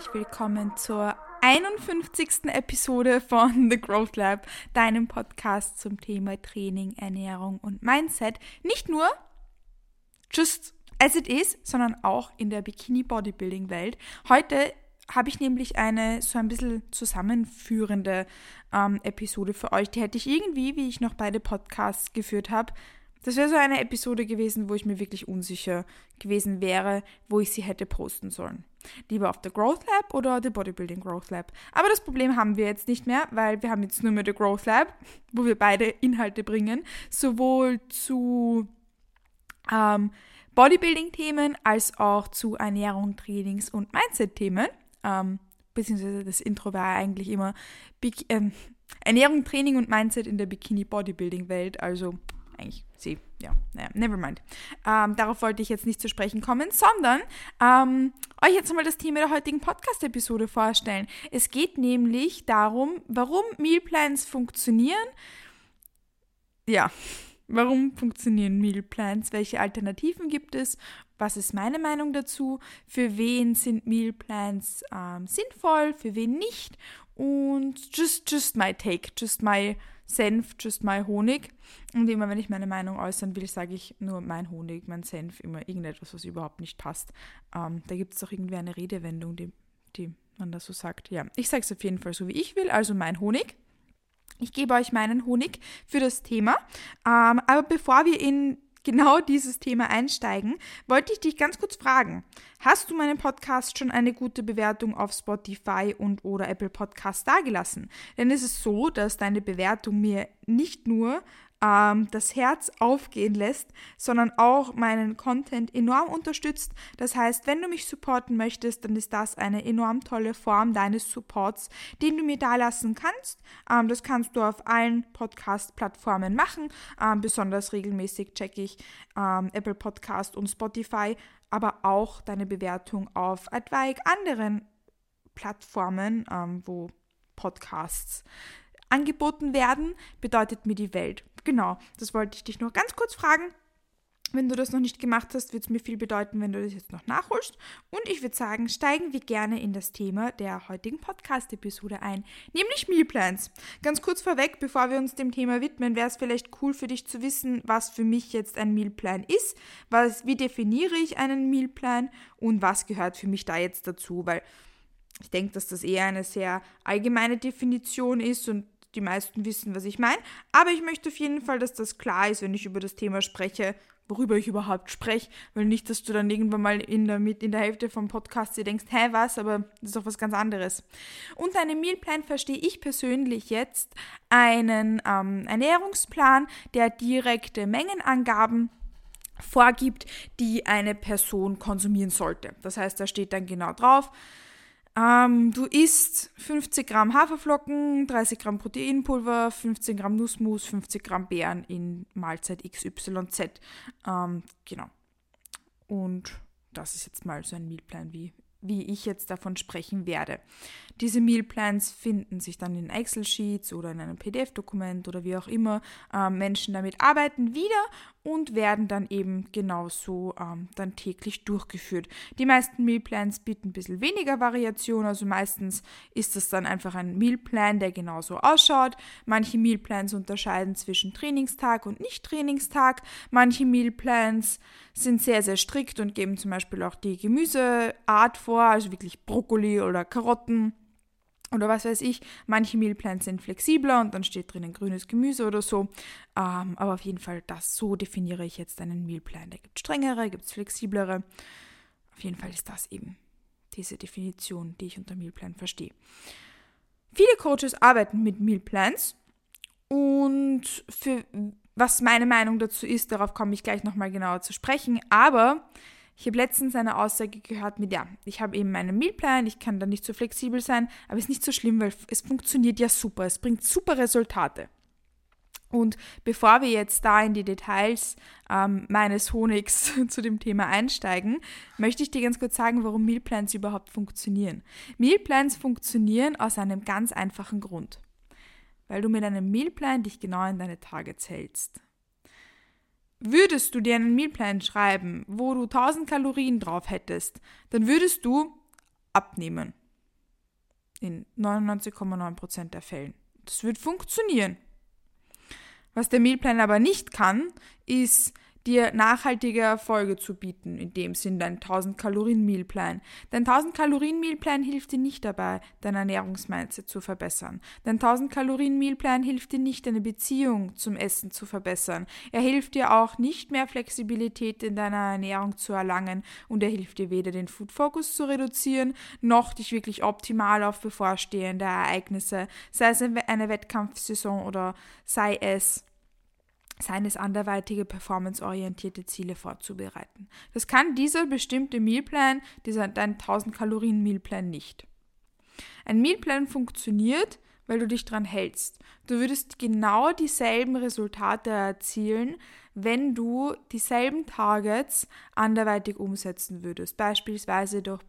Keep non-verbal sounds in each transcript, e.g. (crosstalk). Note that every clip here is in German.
herzlich willkommen zur 51. Episode von The Growth Lab, deinem Podcast zum Thema Training, Ernährung und Mindset. Nicht nur just as it is, sondern auch in der Bikini Bodybuilding Welt. Heute habe ich nämlich eine so ein bisschen zusammenführende ähm, Episode für euch. Die hätte ich irgendwie, wie ich noch beide Podcasts geführt habe, das wäre so eine Episode gewesen, wo ich mir wirklich unsicher gewesen wäre, wo ich sie hätte posten sollen. Lieber auf der Growth Lab oder der Bodybuilding Growth Lab. Aber das Problem haben wir jetzt nicht mehr, weil wir haben jetzt nur mehr der Growth Lab, wo wir beide Inhalte bringen, sowohl zu ähm, Bodybuilding-Themen als auch zu Ernährung, Trainings und Mindset-Themen. Ähm, beziehungsweise das Intro war eigentlich immer Bik ähm, Ernährung, Training und Mindset in der Bikini-Bodybuilding-Welt. Also eigentlich sie, ja, naja, never mind. Ähm, darauf wollte ich jetzt nicht zu sprechen kommen, sondern ähm, euch jetzt mal das Thema der heutigen Podcast-Episode vorstellen. Es geht nämlich darum, warum Mealplans funktionieren. Ja, warum funktionieren Mealplans? Welche Alternativen gibt es? Was ist meine Meinung dazu? Für wen sind Mealplans ähm, sinnvoll? Für wen nicht? Und just, just my take, just my Senf, just my Honig. Und immer wenn ich meine Meinung äußern will, sage ich nur mein Honig, mein Senf, immer irgendetwas, was überhaupt nicht passt. Ähm, da gibt es doch irgendwie eine Redewendung, die, die man da so sagt. Ja, ich sage es auf jeden Fall so, wie ich will, also mein Honig. Ich gebe euch meinen Honig für das Thema. Ähm, aber bevor wir in genau dieses Thema einsteigen, wollte ich dich ganz kurz fragen. Hast du meinen Podcast schon eine gute Bewertung auf Spotify und oder Apple Podcast dagelassen? Denn es ist so, dass deine Bewertung mir nicht nur ähm, das Herz aufgehen lässt, sondern auch meinen Content enorm unterstützt. Das heißt, wenn du mich supporten möchtest, dann ist das eine enorm tolle Form deines Supports, den du mir da lassen kannst. Ähm, das kannst du auf allen Podcast-Plattformen machen. Ähm, besonders regelmäßig checke ich ähm, Apple Podcast und Spotify, aber auch deine Bewertung auf etwaig anderen Plattformen, ähm, wo Podcasts angeboten werden, bedeutet mir die Welt. Genau, das wollte ich dich nur ganz kurz fragen. Wenn du das noch nicht gemacht hast, wird es mir viel bedeuten, wenn du das jetzt noch nachholst. Und ich würde sagen, steigen wir gerne in das Thema der heutigen Podcast-Episode ein, nämlich Mealplans. Ganz kurz vorweg, bevor wir uns dem Thema widmen, wäre es vielleicht cool für dich zu wissen, was für mich jetzt ein Mealplan ist, was, wie definiere ich einen Mealplan und was gehört für mich da jetzt dazu, weil ich denke, dass das eher eine sehr allgemeine Definition ist und die meisten wissen, was ich meine. Aber ich möchte auf jeden Fall, dass das klar ist, wenn ich über das Thema spreche, worüber ich überhaupt spreche, weil nicht, dass du dann irgendwann mal in der, mit in der Hälfte vom Podcast dir denkst, hä, was, aber das ist doch was ganz anderes. Unter einem Mealplan verstehe ich persönlich jetzt einen ähm, Ernährungsplan, der direkte Mengenangaben vorgibt, die eine Person konsumieren sollte. Das heißt, da steht dann genau drauf, ähm, du isst 50 Gramm Haferflocken, 30 Gramm Proteinpulver, 15 Gramm Nussmus, 50 Gramm Beeren in Mahlzeit XYZ. Ähm, genau. Und das ist jetzt mal so ein Mealplan, wie, wie ich jetzt davon sprechen werde. Diese Mealplans finden sich dann in Excel-Sheets oder in einem PDF-Dokument oder wie auch immer. Ähm, Menschen damit arbeiten wieder und werden dann eben genauso ähm, dann täglich durchgeführt. Die meisten Mealplans bieten ein bisschen weniger Variation, also meistens ist das dann einfach ein Mealplan, der genauso ausschaut. Manche Mealplans unterscheiden zwischen Trainingstag und Nicht-Trainingstag. Manche Mealplans sind sehr, sehr strikt und geben zum Beispiel auch die Gemüseart vor, also wirklich Brokkoli oder Karotten oder was weiß ich, manche Mealplans sind flexibler und dann steht drinnen grünes Gemüse oder so. Ähm, aber auf jeden Fall, das so definiere ich jetzt einen Mealplan. Da gibt es strengere, gibt es flexiblere. Auf jeden Fall ist das eben diese Definition, die ich unter Mealplan verstehe. Viele Coaches arbeiten mit Mealplans und für was meine Meinung dazu ist, darauf komme ich gleich nochmal genauer zu sprechen. Aber ich habe letztens eine Aussage gehört mit, ja, ich habe eben meinen Mealplan, ich kann da nicht so flexibel sein, aber es ist nicht so schlimm, weil es funktioniert ja super, es bringt super Resultate. Und bevor wir jetzt da in die Details ähm, meines Honigs (laughs) zu dem Thema einsteigen, möchte ich dir ganz kurz sagen, warum Mealplans überhaupt funktionieren. Mealplans funktionieren aus einem ganz einfachen Grund. Weil du mit einem Mealplan dich genau in deine Targets hältst. Würdest du dir einen Mealplan schreiben, wo du 1000 Kalorien drauf hättest, dann würdest du abnehmen. In 99,9% der Fällen. Das wird funktionieren. Was der Mealplan aber nicht kann, ist dir nachhaltige Erfolge zu bieten, in dem Sinn dein 1000 Kalorien Mealplan. Dein 1000 Kalorien Mealplan hilft dir nicht dabei, dein Ernährungsmindset zu verbessern. Dein 1000 Kalorien Mealplan hilft dir nicht, deine Beziehung zum Essen zu verbessern. Er hilft dir auch nicht mehr Flexibilität in deiner Ernährung zu erlangen und er hilft dir weder den Food Focus zu reduzieren, noch dich wirklich optimal auf bevorstehende Ereignisse, sei es eine Wettkampfsaison oder sei es seines anderweitige performanceorientierte Ziele vorzubereiten. Das kann dieser bestimmte Mealplan, dieser dein 1000 Kalorien Mealplan nicht. Ein Mealplan funktioniert, weil du dich dran hältst. Du würdest genau dieselben Resultate erzielen, wenn du dieselben Targets anderweitig umsetzen würdest. Beispielsweise durch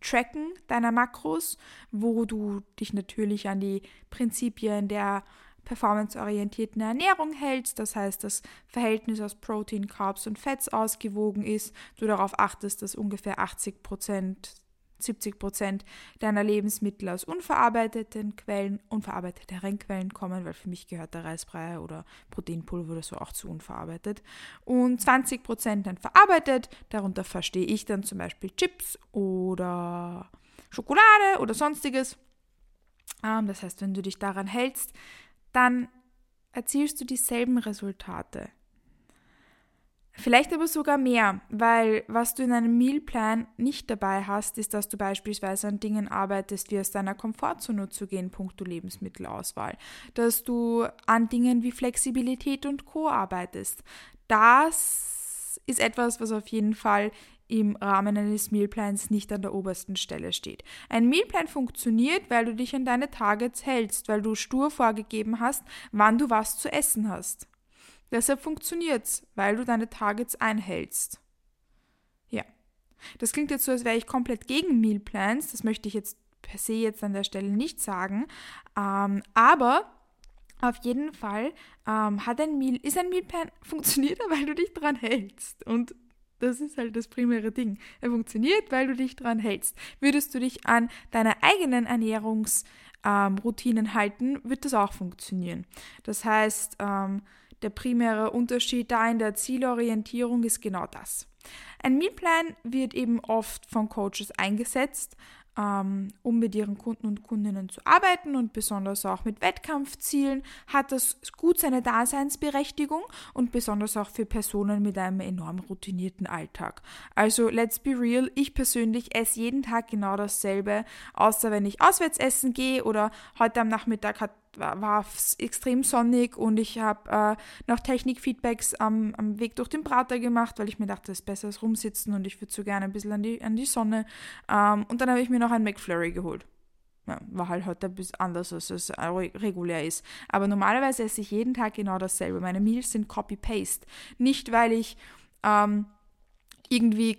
Tracken deiner Makros, wo du dich natürlich an die Prinzipien der performanceorientierten Ernährung hältst, das heißt, das Verhältnis aus Protein, Carbs und Fetts ausgewogen ist, du darauf achtest, dass ungefähr 80 Prozent, 70 Prozent deiner Lebensmittel aus unverarbeiteten Quellen, unverarbeiteten Quellen kommen, weil für mich gehört der Reisbrei oder Proteinpulver oder so auch zu unverarbeitet. Und 20 Prozent dann verarbeitet, darunter verstehe ich dann zum Beispiel Chips oder Schokolade oder sonstiges. Ähm, das heißt, wenn du dich daran hältst, dann erzielst du dieselben Resultate. Vielleicht aber sogar mehr, weil was du in einem Mealplan nicht dabei hast, ist, dass du beispielsweise an Dingen arbeitest, wie aus deiner Komfortzone zu gehen, puncto Lebensmittelauswahl. Dass du an Dingen wie Flexibilität und Co. arbeitest. Das ist etwas, was auf jeden Fall im Rahmen eines Mealplans nicht an der obersten Stelle steht. Ein Mealplan funktioniert, weil du dich an deine Targets hältst, weil du stur vorgegeben hast, wann du was zu essen hast. Deshalb funktioniert es, weil du deine Targets einhältst. Ja. Das klingt jetzt so, als wäre ich komplett gegen Mealplans. Das möchte ich jetzt per se jetzt an der Stelle nicht sagen. Ähm, aber auf jeden Fall ähm, hat ein Meal, ist ein Mealplan (laughs) funktioniert, weil du dich dran hältst. Und das ist halt das primäre Ding. Er funktioniert, weil du dich dran hältst. Würdest du dich an deine eigenen Ernährungsroutinen ähm, halten, wird das auch funktionieren. Das heißt, ähm, der primäre Unterschied da in der Zielorientierung ist genau das. Ein Mealplan wird eben oft von Coaches eingesetzt, um mit ihren Kunden und Kundinnen zu arbeiten und besonders auch mit Wettkampfzielen hat das gut seine Daseinsberechtigung und besonders auch für Personen mit einem enorm routinierten Alltag. Also let's be real, ich persönlich esse jeden Tag genau dasselbe, außer wenn ich auswärts essen gehe oder heute am Nachmittag hat war es extrem sonnig und ich habe äh, noch Technikfeedbacks am, am Weg durch den Prater gemacht, weil ich mir dachte, es ist besser als rumsitzen und ich würde so gerne ein bisschen an die, an die Sonne. Ähm, und dann habe ich mir noch ein McFlurry geholt. Ja, war halt heute ein bisschen anders, als es regulär ist. Aber normalerweise esse ich jeden Tag genau dasselbe. Meine Meals sind Copy-Paste. Nicht, weil ich ähm, irgendwie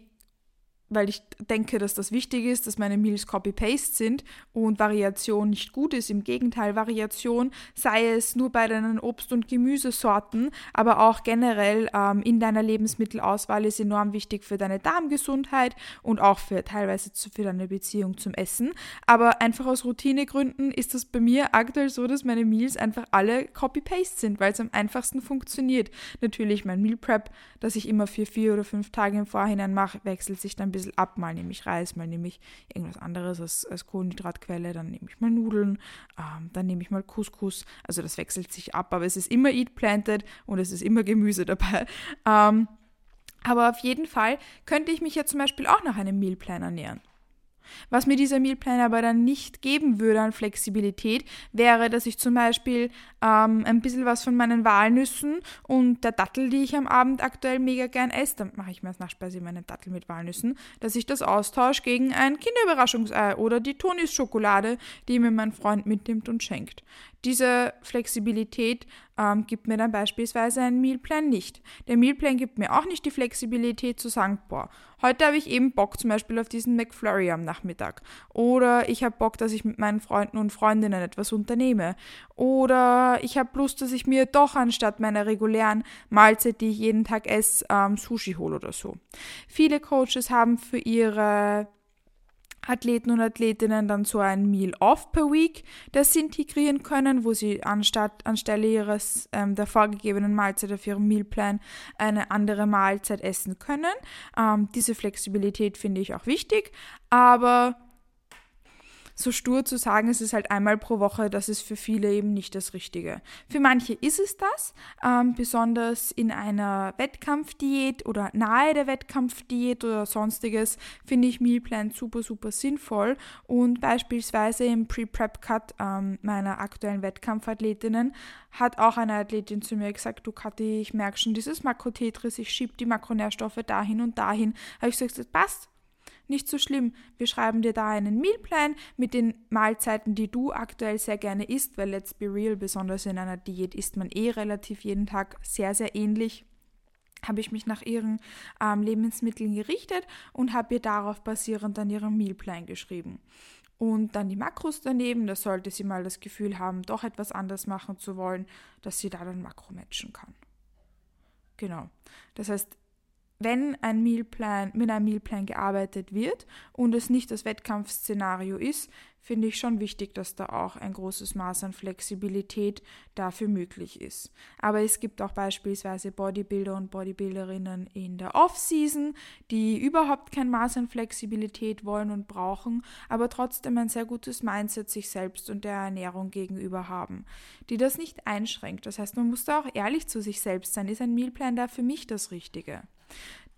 weil ich denke, dass das wichtig ist, dass meine Meals Copy-Paste sind und Variation nicht gut ist. Im Gegenteil, Variation sei es nur bei deinen Obst- und Gemüsesorten, aber auch generell ähm, in deiner Lebensmittelauswahl ist enorm wichtig für deine Darmgesundheit und auch für teilweise für deine Beziehung zum Essen. Aber einfach aus Routinegründen ist das bei mir aktuell so, dass meine Meals einfach alle Copy-Paste sind, weil es am einfachsten funktioniert. Natürlich mein Meal Prep, das ich immer für vier oder fünf Tage im Vorhinein mache, wechselt sich dann ein bisschen bisschen ab. Mal nehme ich Reis, mal nehme ich irgendwas anderes als, als Kohlenhydratquelle, dann nehme ich mal Nudeln, ähm, dann nehme ich mal Couscous. Also das wechselt sich ab, aber es ist immer Eat Planted und es ist immer Gemüse dabei. Ähm, aber auf jeden Fall könnte ich mich ja zum Beispiel auch nach einem Mealplan ernähren. Was mir dieser Mealplan aber dann nicht geben würde an Flexibilität, wäre, dass ich zum Beispiel ähm, ein bisschen was von meinen Walnüssen und der Dattel, die ich am Abend aktuell mega gern esse, dann mache ich mir als Nachspeise meine Dattel mit Walnüssen, dass ich das austausche gegen ein Kinderüberraschungsei oder die Tonis-Schokolade, die mir mein Freund mitnimmt und schenkt. Diese Flexibilität ähm, gibt mir dann beispielsweise ein Mealplan nicht. Der Mealplan gibt mir auch nicht die Flexibilität zu sagen, boah, heute habe ich eben Bock zum Beispiel auf diesen McFlurry am Nachmittag. Oder ich habe Bock, dass ich mit meinen Freunden und Freundinnen etwas unternehme. Oder ich habe Lust, dass ich mir doch anstatt meiner regulären Mahlzeit, die ich jeden Tag esse, ähm, Sushi hole oder so. Viele Coaches haben für ihre Athleten und Athletinnen dann so ein Meal Off per Week, das sie integrieren können, wo sie anstatt anstelle ihres ähm, der vorgegebenen Mahlzeit auf ihrem Mealplan eine andere Mahlzeit essen können. Ähm, diese Flexibilität finde ich auch wichtig, aber so stur zu sagen, es ist halt einmal pro Woche, das ist für viele eben nicht das Richtige. Für manche ist es das, ähm, besonders in einer Wettkampfdiät oder nahe der Wettkampfdiät oder sonstiges finde ich Mealplan super, super sinnvoll und beispielsweise im Pre-Prep-Cut ähm, meiner aktuellen Wettkampfathletinnen hat auch eine Athletin zu mir gesagt, du Kathi, ich merke schon dieses Makrotetris, ich schiebe die Makronährstoffe dahin und dahin. Habe ich gesagt, das passt, nicht so schlimm. Wir schreiben dir da einen Mealplan mit den Mahlzeiten, die du aktuell sehr gerne isst, weil let's be real, besonders in einer Diät isst man eh relativ jeden Tag sehr, sehr ähnlich habe ich mich nach ihren ähm, Lebensmitteln gerichtet und habe ihr darauf basierend dann ihren Mealplan geschrieben. Und dann die Makros daneben, da sollte sie mal das Gefühl haben, doch etwas anders machen zu wollen, dass sie da dann Makro matchen kann. Genau. Das heißt, wenn ein Mealplan, mit einem Mealplan gearbeitet wird und es nicht das Wettkampfszenario ist, finde ich schon wichtig, dass da auch ein großes Maß an Flexibilität dafür möglich ist. Aber es gibt auch beispielsweise Bodybuilder und Bodybuilderinnen in der Off-Season, die überhaupt kein Maß an Flexibilität wollen und brauchen, aber trotzdem ein sehr gutes Mindset sich selbst und der Ernährung gegenüber haben, die das nicht einschränkt. Das heißt, man muss da auch ehrlich zu sich selbst sein. Ist ein Mealplan da für mich das Richtige?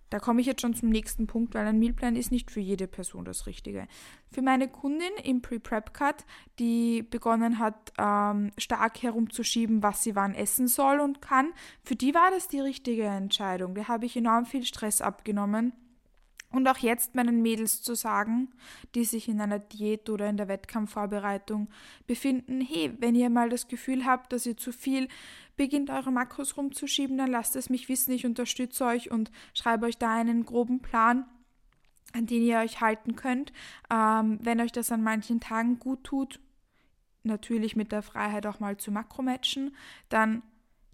Da komme ich jetzt schon zum nächsten Punkt, weil ein Mealplan ist nicht für jede Person das Richtige. Für meine Kundin im Pre-Prep-Cut, die begonnen hat, ähm, stark herumzuschieben, was sie wann essen soll und kann, für die war das die richtige Entscheidung. Da habe ich enorm viel Stress abgenommen und auch jetzt meinen Mädels zu sagen, die sich in einer Diät oder in der Wettkampfvorbereitung befinden, hey, wenn ihr mal das Gefühl habt, dass ihr zu viel beginnt, eure Makros rumzuschieben, dann lasst es mich wissen, ich unterstütze euch und schreibe euch da einen groben Plan, an den ihr euch halten könnt. Ähm, wenn euch das an manchen Tagen gut tut, natürlich mit der Freiheit auch mal zu Makromatchen, dann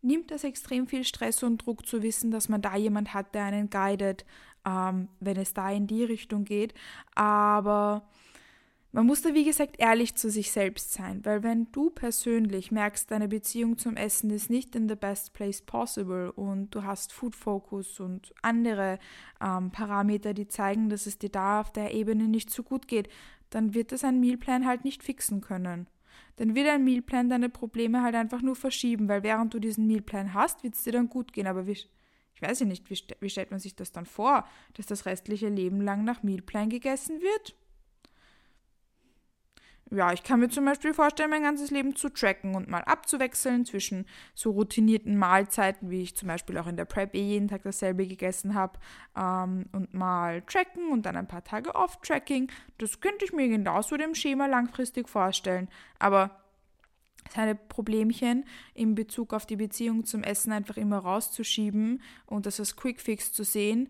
nimmt das extrem viel Stress und Druck zu wissen, dass man da jemand hat, der einen guidet, ähm, wenn es da in die Richtung geht. Aber man muss da, wie gesagt, ehrlich zu sich selbst sein, weil wenn du persönlich merkst, deine Beziehung zum Essen ist nicht in the best place possible und du hast Food Focus und andere ähm, Parameter, die zeigen, dass es dir da auf der Ebene nicht so gut geht, dann wird das ein Mealplan halt nicht fixen können. Dann wird ein Mealplan deine Probleme halt einfach nur verschieben, weil während du diesen Mealplan hast, wird es dir dann gut gehen. Aber wie, ich weiß ja nicht, wie, wie stellt man sich das dann vor, dass das restliche Leben lang nach Mealplan gegessen wird? Ja, ich kann mir zum Beispiel vorstellen, mein ganzes Leben zu tracken und mal abzuwechseln zwischen so routinierten Mahlzeiten, wie ich zum Beispiel auch in der Prep eh jeden Tag dasselbe gegessen habe, ähm, und mal tracken und dann ein paar Tage off-tracking. Das könnte ich mir genauso dem Schema langfristig vorstellen. Aber seine Problemchen in Bezug auf die Beziehung zum Essen einfach immer rauszuschieben und das als Quickfix zu sehen,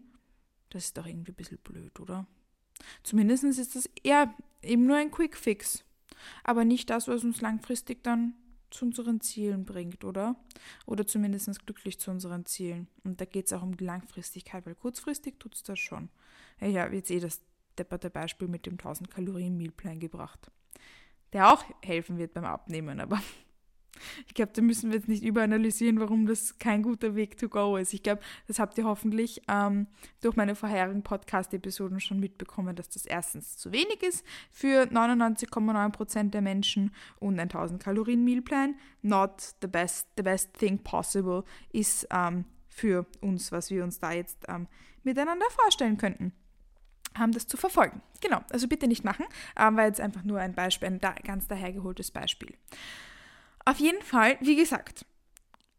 das ist doch irgendwie ein bisschen blöd, oder? Zumindest ist das eher eben nur ein Quickfix, aber nicht das, was uns langfristig dann zu unseren Zielen bringt, oder? Oder zumindest glücklich zu unseren Zielen. Und da geht es auch um die Langfristigkeit, weil kurzfristig tut es das schon. Ja, ja, jetzt eh das depperte Beispiel mit dem 1000 Kalorien Mealplan gebracht der auch helfen wird beim Abnehmen. Aber ich glaube, da müssen wir jetzt nicht überanalysieren, warum das kein guter Weg to go ist. Ich glaube, das habt ihr hoffentlich ähm, durch meine vorherigen Podcast-Episoden schon mitbekommen, dass das erstens zu wenig ist für 99,9% der Menschen und ein 1000 Kalorien Mealplan not the best, the best thing possible ist ähm, für uns, was wir uns da jetzt ähm, miteinander vorstellen könnten haben, das zu verfolgen. Genau, also bitte nicht machen, ähm, war jetzt einfach nur ein Beispiel, ein da, ganz dahergeholtes Beispiel. Auf jeden Fall, wie gesagt,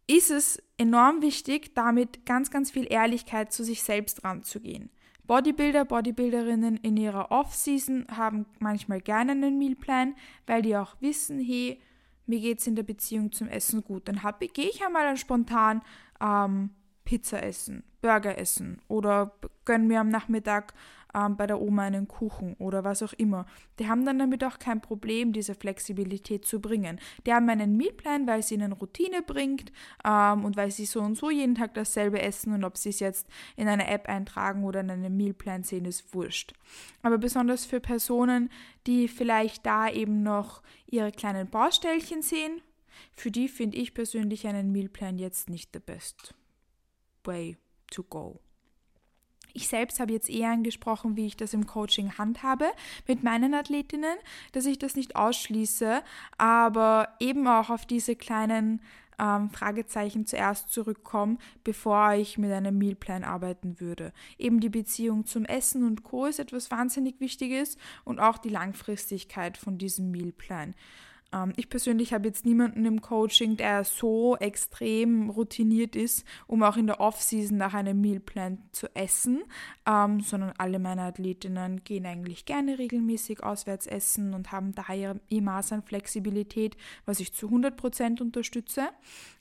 ist es enorm wichtig, damit ganz, ganz viel Ehrlichkeit zu sich selbst ranzugehen. Bodybuilder, Bodybuilderinnen in ihrer Off-Season haben manchmal gerne einen Mealplan, weil die auch wissen, hey, mir geht es in der Beziehung zum Essen gut. Dann gehe ich einmal spontan ähm, Pizza essen, Burger essen oder gönn mir am Nachmittag ähm, bei der Oma einen Kuchen oder was auch immer. Die haben dann damit auch kein Problem, diese Flexibilität zu bringen. Die haben einen Mealplan, weil es ihnen Routine bringt ähm, und weil sie so und so jeden Tag dasselbe essen und ob sie es jetzt in eine App eintragen oder in einen Mealplan sehen, ist wurscht. Aber besonders für Personen, die vielleicht da eben noch ihre kleinen Baustellchen sehen, für die finde ich persönlich einen Mealplan jetzt nicht the best way to go. Ich selbst habe jetzt eher angesprochen, wie ich das im Coaching handhabe mit meinen Athletinnen, dass ich das nicht ausschließe, aber eben auch auf diese kleinen ähm, Fragezeichen zuerst zurückkomme, bevor ich mit einem Mealplan arbeiten würde. Eben die Beziehung zum Essen und Co. ist etwas wahnsinnig Wichtiges und auch die Langfristigkeit von diesem Mealplan. Ähm, ich persönlich habe jetzt niemanden im Coaching, der so extrem routiniert ist, um auch in der Off-Season nach einem Mealplan zu essen, ähm, sondern alle meine Athletinnen gehen eigentlich gerne regelmäßig auswärts essen und haben daher ihr Maß an Flexibilität, was ich zu 100% unterstütze.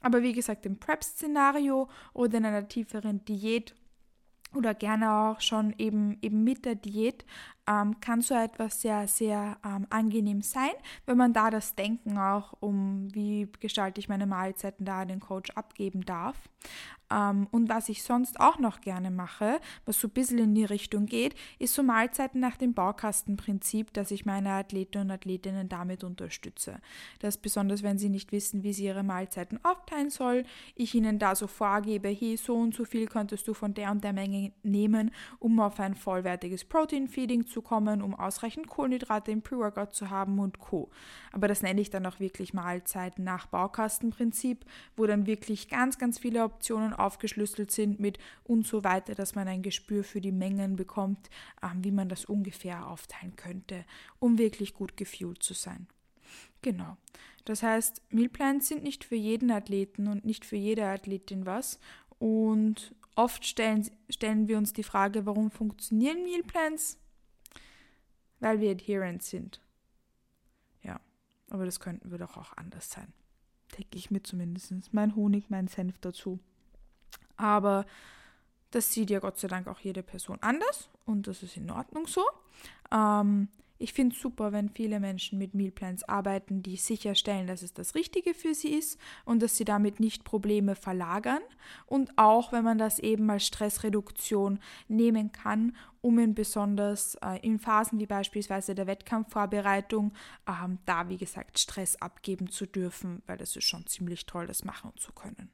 Aber wie gesagt, im Prep-Szenario oder in einer tieferen Diät oder gerne auch schon eben, eben mit der Diät ähm, kann so etwas sehr, sehr ähm, angenehm sein, wenn man da das Denken auch um, wie gestalte ich meine Mahlzeiten da den Coach abgeben darf. Ähm, und was ich sonst auch noch gerne mache, was so ein bisschen in die Richtung geht, ist so Mahlzeiten nach dem Baukastenprinzip, dass ich meine Athleten und Athletinnen damit unterstütze. Das besonders, wenn sie nicht wissen, wie sie ihre Mahlzeiten aufteilen soll, ich ihnen da so vorgebe, hey, so und so viel könntest du von der und der Menge nehmen, um auf ein vollwertiges Protein-Feeding zu kommen, um ausreichend Kohlenhydrate im Pre-Workout zu haben und Co. Aber das nenne ich dann auch wirklich Mahlzeiten nach Baukastenprinzip, wo dann wirklich ganz, ganz viele Optionen aufgeschlüsselt sind mit und so weiter, dass man ein Gespür für die Mengen bekommt, ähm, wie man das ungefähr aufteilen könnte, um wirklich gut gefühlt zu sein. Genau. Das heißt, Mealplans sind nicht für jeden Athleten und nicht für jede Athletin was. Und oft stellen, stellen wir uns die Frage, warum funktionieren Mealplans? Weil wir adherent sind. Ja, aber das könnten wir doch auch anders sein. Denke ich mir zumindest. Mein Honig, mein Senf dazu. Aber das sieht ja Gott sei Dank auch jede Person anders und das ist in Ordnung so. Ähm, ich finde es super, wenn viele Menschen mit Mealplans arbeiten, die sicherstellen, dass es das Richtige für sie ist und dass sie damit nicht Probleme verlagern. Und auch, wenn man das eben als Stressreduktion nehmen kann, um in besonders äh, in Phasen wie beispielsweise der Wettkampfvorbereitung ähm, da, wie gesagt, Stress abgeben zu dürfen, weil das ist schon ziemlich toll, das machen zu können.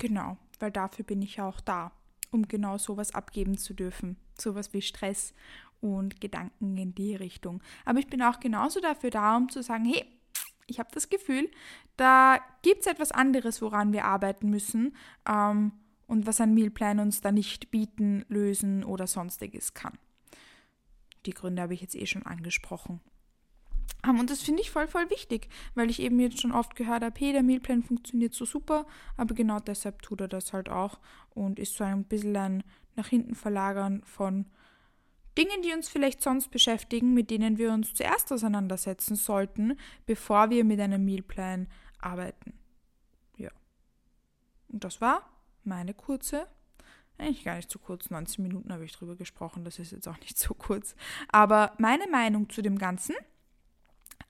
Genau, weil dafür bin ich ja auch da, um genau sowas abgeben zu dürfen. Sowas wie Stress und Gedanken in die Richtung. Aber ich bin auch genauso dafür da, um zu sagen, hey, ich habe das Gefühl, da gibt es etwas anderes, woran wir arbeiten müssen ähm, und was ein Mealplan uns da nicht bieten, lösen oder sonstiges kann. Die Gründe habe ich jetzt eh schon angesprochen. Und das finde ich voll, voll wichtig, weil ich eben jetzt schon oft gehört habe, hey, der Mealplan funktioniert so super, aber genau deshalb tut er das halt auch und ist so ein bisschen ein nach hinten verlagern von Dingen, die uns vielleicht sonst beschäftigen, mit denen wir uns zuerst auseinandersetzen sollten, bevor wir mit einem Mealplan arbeiten. Ja. Und das war meine kurze, eigentlich gar nicht so kurz, 19 Minuten habe ich drüber gesprochen, das ist jetzt auch nicht so kurz, aber meine Meinung zu dem Ganzen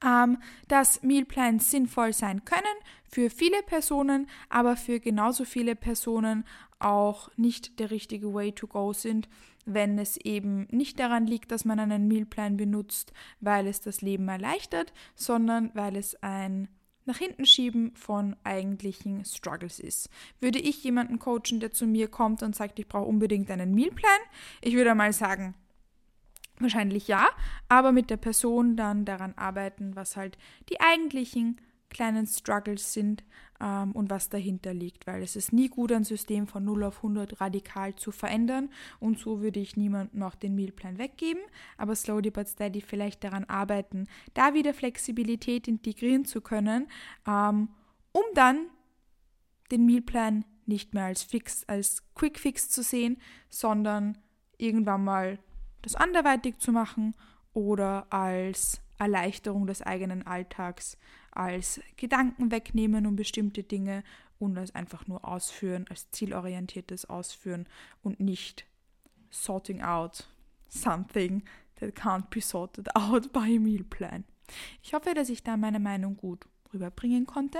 ähm, dass Mealplans sinnvoll sein können für viele Personen, aber für genauso viele Personen auch nicht der richtige Way to go sind, wenn es eben nicht daran liegt, dass man einen Mealplan benutzt, weil es das Leben erleichtert, sondern weil es ein nach hinten schieben von eigentlichen Struggles ist. Würde ich jemanden coachen, der zu mir kommt und sagt, ich brauche unbedingt einen Mealplan, ich würde mal sagen, Wahrscheinlich ja, aber mit der Person dann daran arbeiten, was halt die eigentlichen kleinen Struggles sind ähm, und was dahinter liegt, weil es ist nie gut, ein System von 0 auf 100 radikal zu verändern. Und so würde ich niemandem auch den Mealplan weggeben, aber slowly but steady vielleicht daran arbeiten, da wieder Flexibilität integrieren zu können, ähm, um dann den Mealplan nicht mehr als Fix, als Quick Fix zu sehen, sondern irgendwann mal das anderweitig zu machen oder als Erleichterung des eigenen Alltags, als Gedanken wegnehmen um bestimmte Dinge und als einfach nur ausführen, als zielorientiertes Ausführen und nicht sorting out something that can't be sorted out (laughs) by a meal plan. Ich hoffe, dass ich da meine Meinung gut rüberbringen konnte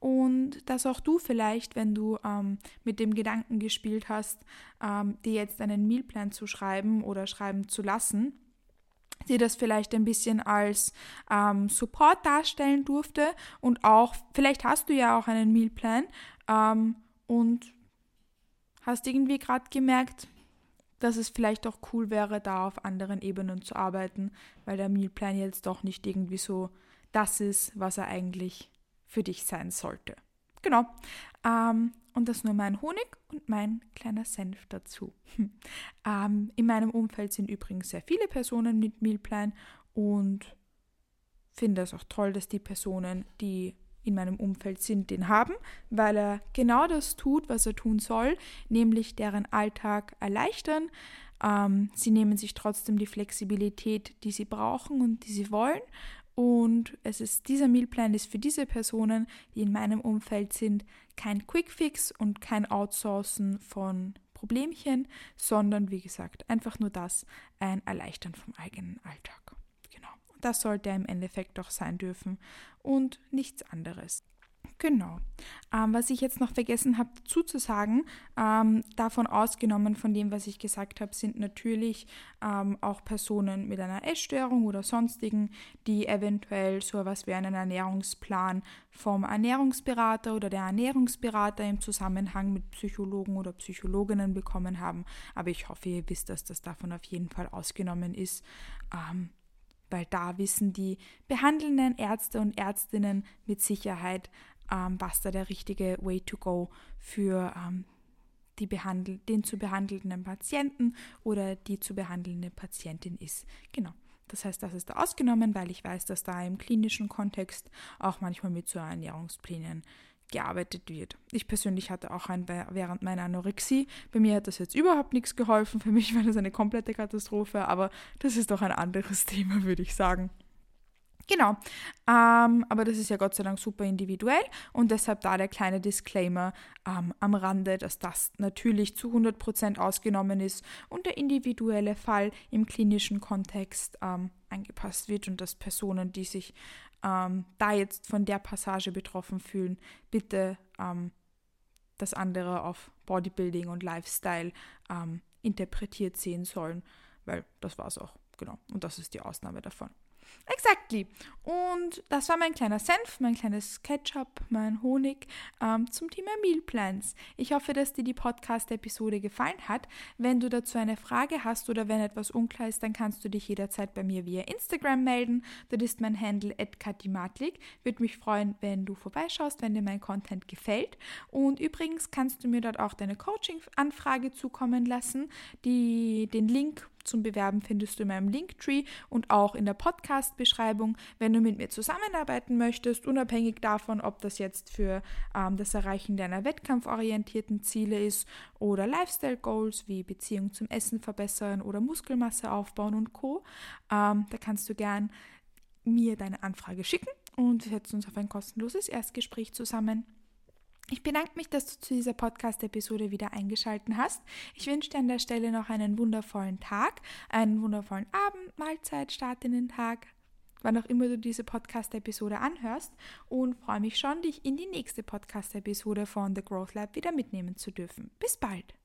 und dass auch du vielleicht, wenn du ähm, mit dem Gedanken gespielt hast, ähm, dir jetzt einen Mealplan zu schreiben oder schreiben zu lassen, dir das vielleicht ein bisschen als ähm, Support darstellen durfte und auch, vielleicht hast du ja auch einen Mealplan ähm, und hast irgendwie gerade gemerkt, dass es vielleicht auch cool wäre, da auf anderen Ebenen zu arbeiten, weil der Mealplan jetzt doch nicht irgendwie so das ist, was er eigentlich für dich sein sollte. Genau. Ähm, und das nur mein Honig und mein kleiner Senf dazu. (laughs) ähm, in meinem Umfeld sind übrigens sehr viele Personen mit Mealplan und finde es auch toll, dass die Personen, die in meinem Umfeld sind, den haben, weil er genau das tut, was er tun soll, nämlich deren Alltag erleichtern. Ähm, sie nehmen sich trotzdem die Flexibilität, die sie brauchen und die sie wollen und es ist, dieser Mealplan ist für diese Personen, die in meinem Umfeld sind, kein Quickfix und kein Outsourcen von Problemchen, sondern wie gesagt, einfach nur das, ein Erleichtern vom eigenen Alltag. Genau. Und das sollte im Endeffekt auch sein dürfen und nichts anderes. Genau. Ähm, was ich jetzt noch vergessen habe zuzusagen, ähm, davon ausgenommen von dem, was ich gesagt habe, sind natürlich ähm, auch Personen mit einer Essstörung oder sonstigen, die eventuell so etwas wie einen Ernährungsplan vom Ernährungsberater oder der Ernährungsberater im Zusammenhang mit Psychologen oder Psychologinnen bekommen haben. Aber ich hoffe, ihr wisst, dass das davon auf jeden Fall ausgenommen ist ähm, weil da wissen die behandelnden Ärzte und Ärztinnen mit Sicherheit, was da der richtige Way to go für ähm, die den zu behandelnden Patienten oder die zu behandelnde Patientin ist. Genau. Das heißt, das ist da ausgenommen, weil ich weiß, dass da im klinischen Kontext auch manchmal mit so Ernährungsplänen gearbeitet wird. Ich persönlich hatte auch einen während meiner Anorexie. Bei mir hat das jetzt überhaupt nichts geholfen. Für mich (laughs) war das eine komplette Katastrophe, aber das ist doch ein anderes (laughs) Thema, würde ich sagen. Genau. Ähm, aber das ist ja Gott sei Dank super individuell und deshalb da der kleine Disclaimer ähm, am Rande, dass das natürlich zu 100% ausgenommen ist und der individuelle Fall im klinischen Kontext ähm, angepasst wird und dass Personen, die sich ähm, da jetzt von der Passage betroffen fühlen, bitte ähm, das andere auf Bodybuilding und Lifestyle ähm, interpretiert sehen sollen, weil das war es auch, genau. Und das ist die Ausnahme davon. Exactly. Und das war mein kleiner Senf, mein kleines Ketchup, mein Honig ähm, zum Thema Meal Plans. Ich hoffe, dass dir die Podcast-Episode gefallen hat. Wenn du dazu eine Frage hast oder wenn etwas unklar ist, dann kannst du dich jederzeit bei mir via Instagram melden. Dort ist mein Handle @katimatlik. Würde mich freuen, wenn du vorbeischaust, wenn dir mein Content gefällt. Und übrigens kannst du mir dort auch deine Coaching-Anfrage zukommen lassen. Die, den Link zum Bewerben findest du in meinem Linktree und auch in der Podcast-Beschreibung, wenn du mit mir zusammenarbeiten möchtest, unabhängig davon, ob das jetzt für ähm, das Erreichen deiner wettkampforientierten Ziele ist oder Lifestyle-Goals wie Beziehung zum Essen verbessern oder Muskelmasse aufbauen und Co. Ähm, da kannst du gern mir deine Anfrage schicken und wir setzen uns auf ein kostenloses Erstgespräch zusammen. Ich bedanke mich, dass du zu dieser Podcast-Episode wieder eingeschaltet hast. Ich wünsche dir an der Stelle noch einen wundervollen Tag, einen wundervollen Abend, Mahlzeit, Start in den Tag, wann auch immer du diese Podcast-Episode anhörst und freue mich schon, dich in die nächste Podcast-Episode von The Growth Lab wieder mitnehmen zu dürfen. Bis bald!